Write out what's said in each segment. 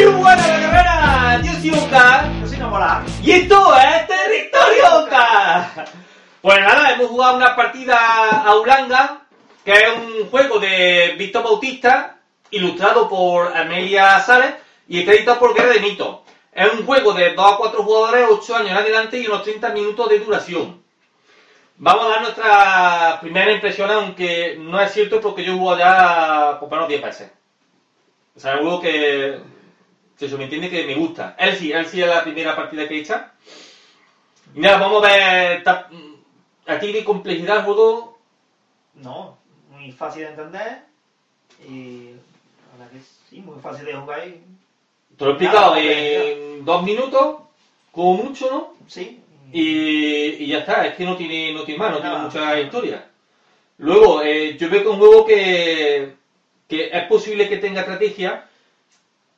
Muy buena la carrera, yo soy Oka Yo soy enamorada. y esto es Territorio Oka. Pues nada, hemos jugado una partida a Ulanga, que es un juego de Víctor Bautista, ilustrado por Amelia Sales y escrito por Guerra de Mito. Es un juego de 2 a 4 jugadores, 8 años en adelante y unos 30 minutos de duración. Vamos a dar nuestra primera impresión, aunque no es cierto porque yo he jugado ya por menos 10 veces. O sea, es juego que se subentiende que me gusta. Él sí, él sí es la primera partida que he hecho. Y nada, vamos a ver. ta- A ti de complejidad el juego. No, muy fácil de entender. Y la verdad que sí, muy fácil de jugar. Y, Te lo he explicado en dos minutos, como mucho, ¿no? sí. Y, y ya está, es que no tiene, no tiene más, no tiene Nada. mucha historia. Luego, eh, yo veo que es un juego que, que es posible que tenga estrategia,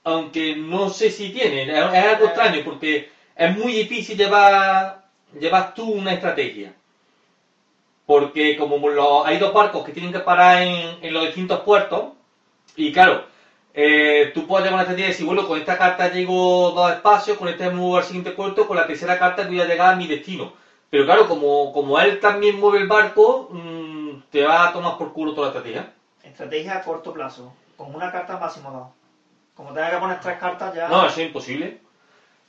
aunque no sé si tiene. Es, algo extraño porque es muy difícil llevar, llevar tú una estrategia. Porque como lo- hay dos barcos que tienen que parar en, en los distintos puertos, y claro, eh, tú puedes llevar una estrategia de decir, bueno, con esta carta llego dos espacios, con esta me muevo al siguiente puerto, con la tercera carta voy a llegar a mi destino. Pero claro, como, como él también mueve el barco, mm, te va a tomar por culo toda la estrategia. Estrategia a corto plazo. Con una carta máximo dos. Como tenga que poner tres cartas ya. No, eso es imposible.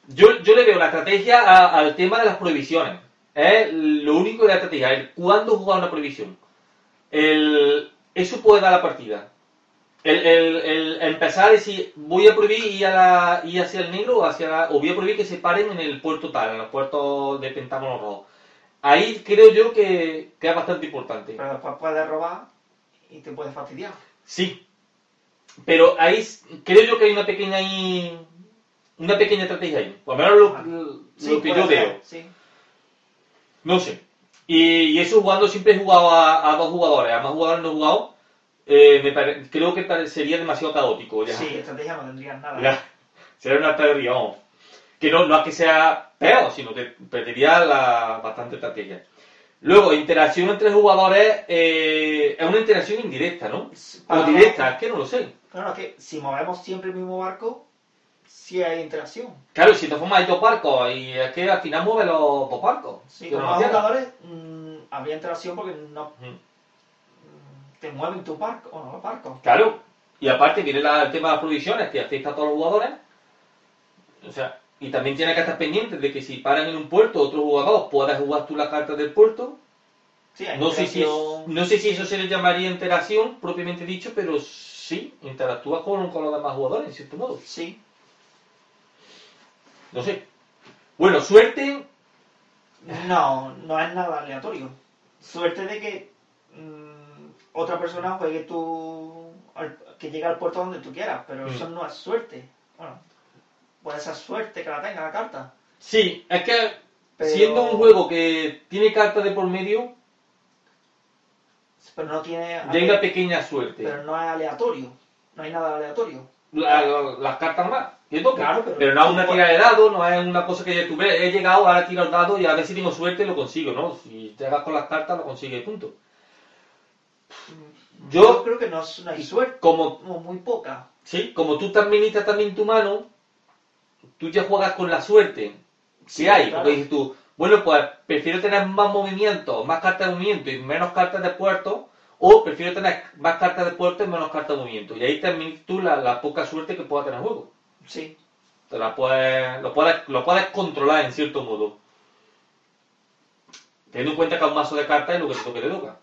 Yo, yo le veo la estrategia a- al tema de las prohibiciones. Es lo único de la estrategia, el cuándo jugar una prohibición. El, eso puede dar la partida. El, el- el empezar a decir, voy a prohibir ir, a la- ir hacia el negro o, hacia la- o voy a prohibir que se paren en el puerto tal, en los puertos de Pentágono Rojo. Ahí creo yo que, que es bastante importante. Pero después puedes robar y te puedes fastidiar. Sí. Pero ahí creo yo que hay una pequeña ahí, una pequeña estrategia ahí. Por lo menos lo, lo Sí, que yo veo. Sí. No sé. Y, y eso jugando siempre he jugado a, a dos jugadores. A más jugadores no he jugado. eh, me pare- creo que parecería demasiado caótico. Ya. Sí, estrategia no tendrías nada. Ya. Sería una estrategia, vamos. Que no, no es que sea peor, sino que perdería la bastante estrategia. Luego, interacción entre jugadores eh, es una interacción indirecta, ¿no? O directa, es que no lo sé. Claro, es que si movemos siempre el mismo barco, sí hay interacción. Claro, si te formas hay dos barcos y es que al final mueve los dos barcos. Sí, con más jugadores mm, habría interacción porque no mm, te mueven tu barco o no los barcos. Claro. Y aparte viene la- el tema de las provisiones que afecta a todos los jugadores. O sea, y también tienes que estar pendiente de que si paran en un puerto otro jugador puedas jugar tú la carta del puerto. Sí, hay No sé, si interacción. no sé si eso se le llamaría interacción propiamente dicho, pero sí, interactúas con, con los demás jugadores, en cierto modo. Sí, No sé. Bueno, suerte. no, no es nada aleatorio. Suerte de que mm, otra persona juegue tu. al- que llegue al puerto donde tú quieras, pero Mm. eso no es suerte. Bueno, puede ser suerte que la tenga la carta. Sí, es que Pero- siendo un juego que tiene cartas de por medio, Pero no tiene. llega pequeña suerte. Pero no es aleatorio. No hay nada aleatorio. La- la- las cartas más. Claro, pero- no es una tira de dados, no es una cosa que tú ves, he llegado, ahora tiro el dado y a ver si tengo suerte y lo consigo, ¿no? Si llegas con las cartas, lo consigues, punto. Yo Yo, creo que no, es- no hay suerte. como, Como muy poca. sí, como tú también necesitas también tu mano, tú ya juegas con la suerte Sí, hay. claro. Porque dices tú, bueno, pues prefiero tener más movimiento, más cartas de movimiento y menos cartas de puerto, o prefiero tener más cartas de puerto y menos cartas de movimiento. Y ahí también tú la, la poca suerte que pueda tener el juego. Sí. Te la puedes, lo, puedes, lo puedes controlar en cierto modo. Teniendo en cuenta que un mazo de cartas es lo que te toque te toca.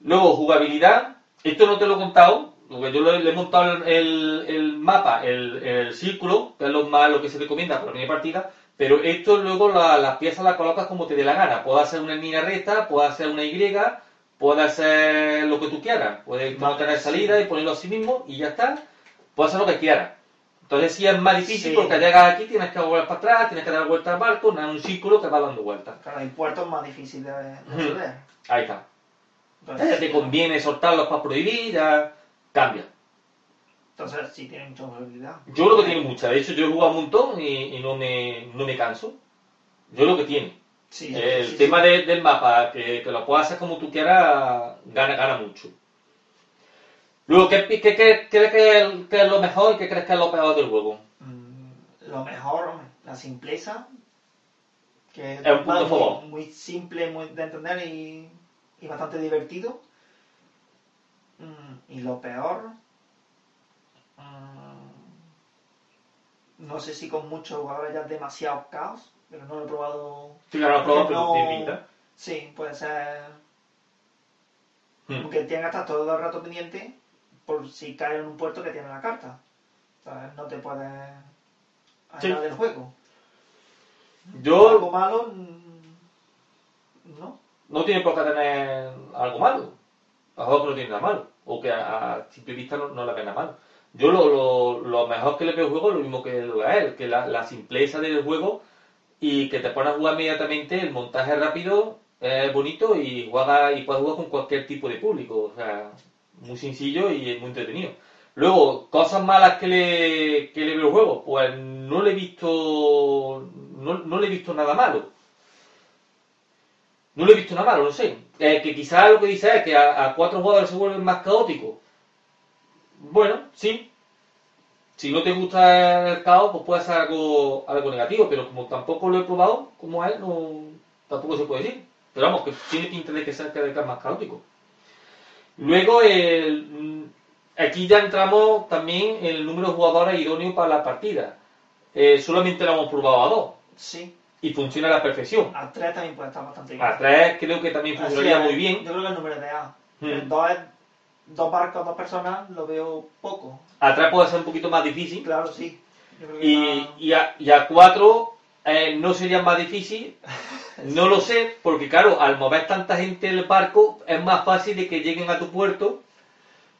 Luego, jugabilidad. Esto no te lo he contado, porque yo le, he montado el, el- el mapa, el, el círculo, que es lo más lo que se recomienda para la primera partida, pero esto luego la- las piezas las colocas como te dé la gana. Puede hacer una línea recta, puede hacer una Y, puedes hacer lo que tú quieras. Puedes no tener salida y ponerlo así mismo y ya está. Puedes hacer lo que quieras. Entonces sí es más difícil Sí. porque llegas aquí, tienes que volver para atrás, tienes que dar vuelta al barco, no es un círculo que va dando vueltas. Claro, hay puertos más difíciles de, resolver. Ahí está. Entonces, Ya te conviene soltarlos para prohibir, ya cambia. Entonces sí tiene mucha probabilidad. Yo creo que tiene mucha. De hecho, yo he jugado un montón y, y no, me, no me canso. Yo lo que tiene. Sí, El sí, tema sí. de- del mapa, que, que lo puedas hacer como tú quieras, gana, gana mucho. Luego, ¿qué, qué, qué- qué crees que es, lo mejor y qué crees que es lo peor del juego? Mm, Lo mejor, la simpleza. Que Es un punto favor. muy, muy simple muy de entender y, y bastante divertido. Mm, Y lo peor. Mm, No sé si con muchos jugadores ya es demasiado caos, pero no lo he probado. Sí, claro, lo he probado, pero no- tiene pinta. Sí, puede ser. Hmm. Porque tiene que estar todo el rato pendiente por si cae en un puerto que tiene la carta. ¿Sabes? No te puedes Sí. aislar del juego. Algo Yo malo, mm, no. no tiene por qué tener algo malo. A lo mejor que no tiene nada malo. O que a, simple vista no, no le ve nada malo. Yo lo, lo, lo mejor que le veo al juego es lo mismo que a él, que la, la simpleza del juego y que te pones a jugar inmediatamente, el montaje rápido, es bonito y juega, y puedes jugar con cualquier tipo de público. O sea, muy sencillo y muy entretenido. Luego, cosas malas que le, que le veo al juego, pues no le he visto. No, no le he visto nada malo. No le he visto nada malo, no sé. Eh, que quizás lo que dice es que a, a cuatro jugadores se vuelven más caóticos. Bueno, sí. Si no te gusta el caos, pues puede ser algo, algo negativo, pero como tampoco lo he probado, como él, no, tampoco se puede decir. Pero vamos, que tiene pinta de que sea vez más caótico. Luego, el, mm, aquí ya entramos también en el número de jugadores idóneos para la partida. Eh, solamente lo hemos probado a dos Sí. y funciona a la perfección. A 3 también puede estar bastante bien. A tres creo que también funcionaría muy bien. Yo creo que el número de A. Mm. El dos, es- dos barcos, dos personas, lo veo poco. Atrás puede ser un poquito más difícil. Claro, sí. Y, más- y, a, y a cuatro eh, no sería más difícil. No lo sé, porque claro, al mover tanta gente en el barco es más fácil de que lleguen a tu puerto,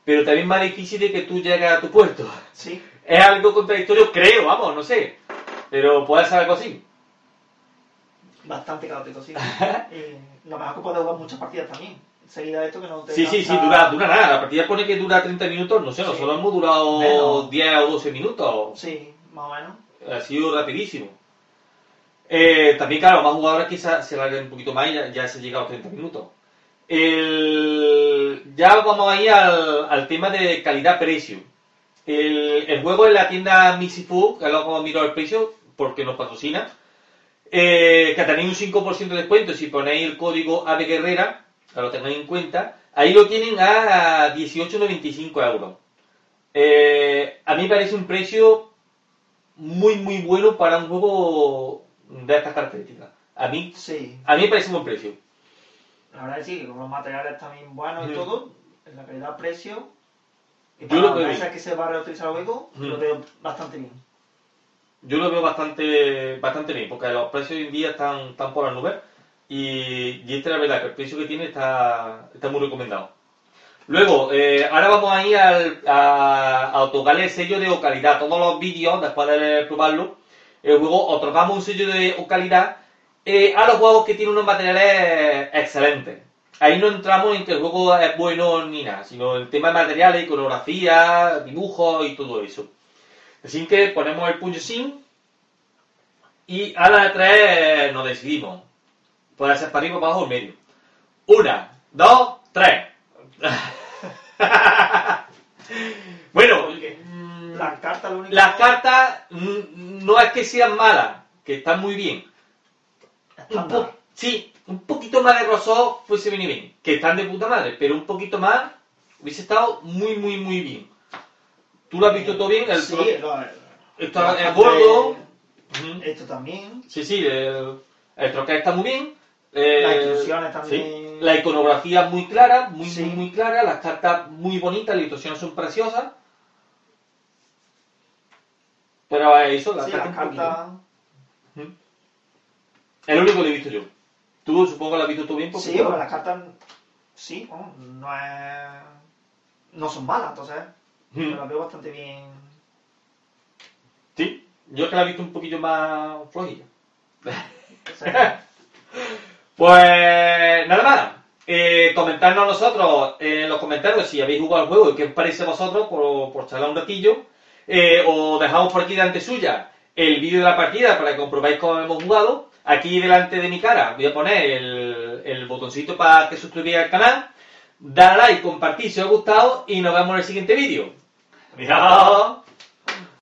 pero también más difícil de que tú llegues a tu puerto. Sí. Es algo contradictorio, creo, vamos, no sé. Pero puede ser algo así. Bastante caótico, sí. y lo mejor que puede jugar muchas partidas también. Seguida de esto que no te Sí, sí, sí, dura, dura nada. La partida pone que dura 30 minutos, no sé, Sí. nosotros hemos durado Menos. 10 o 12 minutos. Sí, más o menos. ha sido rapidísimo. Eh, también, claro, más jugadores quizás se alarguen un poquito más y ya, ya se llega a los 30 minutos. El- ya vamos ahí al, al tema de calidad-precio. El, el juego en la tienda Mixifood, que luego miro el precio porque nos patrocina, eh, que tenéis un 5% de descuento si ponéis el código AVE Guerrera, que lo tengáis en cuenta, ahí lo tienen a 18,95 euros. Eh, a mí me parece un precio muy muy bueno para un juego de estas características. A mí, Sí. a mí me parece un buen precio. La verdad es que sí, con los materiales también buenos y todo, en la calidad-precio, y Yo para lo las veo bien. que se va a reutilizar luego, Mm. lo veo bastante bien. Yo lo veo bastante bastante bien, porque los precios hoy en día están, están por las nubes y, y esta es la verdad que el precio que tiene está, está muy recomendado. Luego, eh, ahora vamos a ir al, a, a otorgarle el sello de calidad. Todos los vídeos, después de probarlo, el juego otorgamos un sello de calidad eh, a los juegos que tienen unos materiales excelentes. Ahí no entramos en que el juego es bueno ni nada, sino en tema de materiales, iconografía, dibujos y todo eso. Así que ponemos el puño sin y a la de tres nos decidimos. Puede ser para arriba, para abajo o medio. Una, dos, tres. bueno, mm, Las cartas, lo único las cartas mm, no es que sean malas, que están muy bien. Un sí, un poquito más de grosor fuese bien y bien. Que están de puta madre, pero un poquito más hubiese estado muy, muy, muy bien. ¿Tú lo has visto todo bien? El sí, lo- esto es gordo. Esto también. Sí, sí, el, el troquel está muy bien. Eh, Las también. sí, La iconografía muy clara, muy, Sí. muy, muy clara. Las cartas muy bonitas, las instrucciones son preciosas. Pero eso, las Sí, cartas las poquito. cartas. Es lo único que he visto yo. Tú supongo que lo has visto tú bien. porque- Sí, bueno, las cartas sí, no es... No son malas, entonces Mm. las veo bastante bien. Sí, yo es que la he visto un poquillo más flojilla. Pues nada más. Eh, comentarnos a nosotros en los comentarios si habéis jugado el juego y qué os parece a vosotros por, por charlar un ratillo. Eh, os dejamos por aquí delante suya el vídeo de la partida para que comprobáis cómo hemos jugado. Aquí delante de mi cara voy a poner el, el botoncito para que suscribáis al canal. Dale like, compartir si os ha gustado y nos vemos en el siguiente vídeo. Adiós.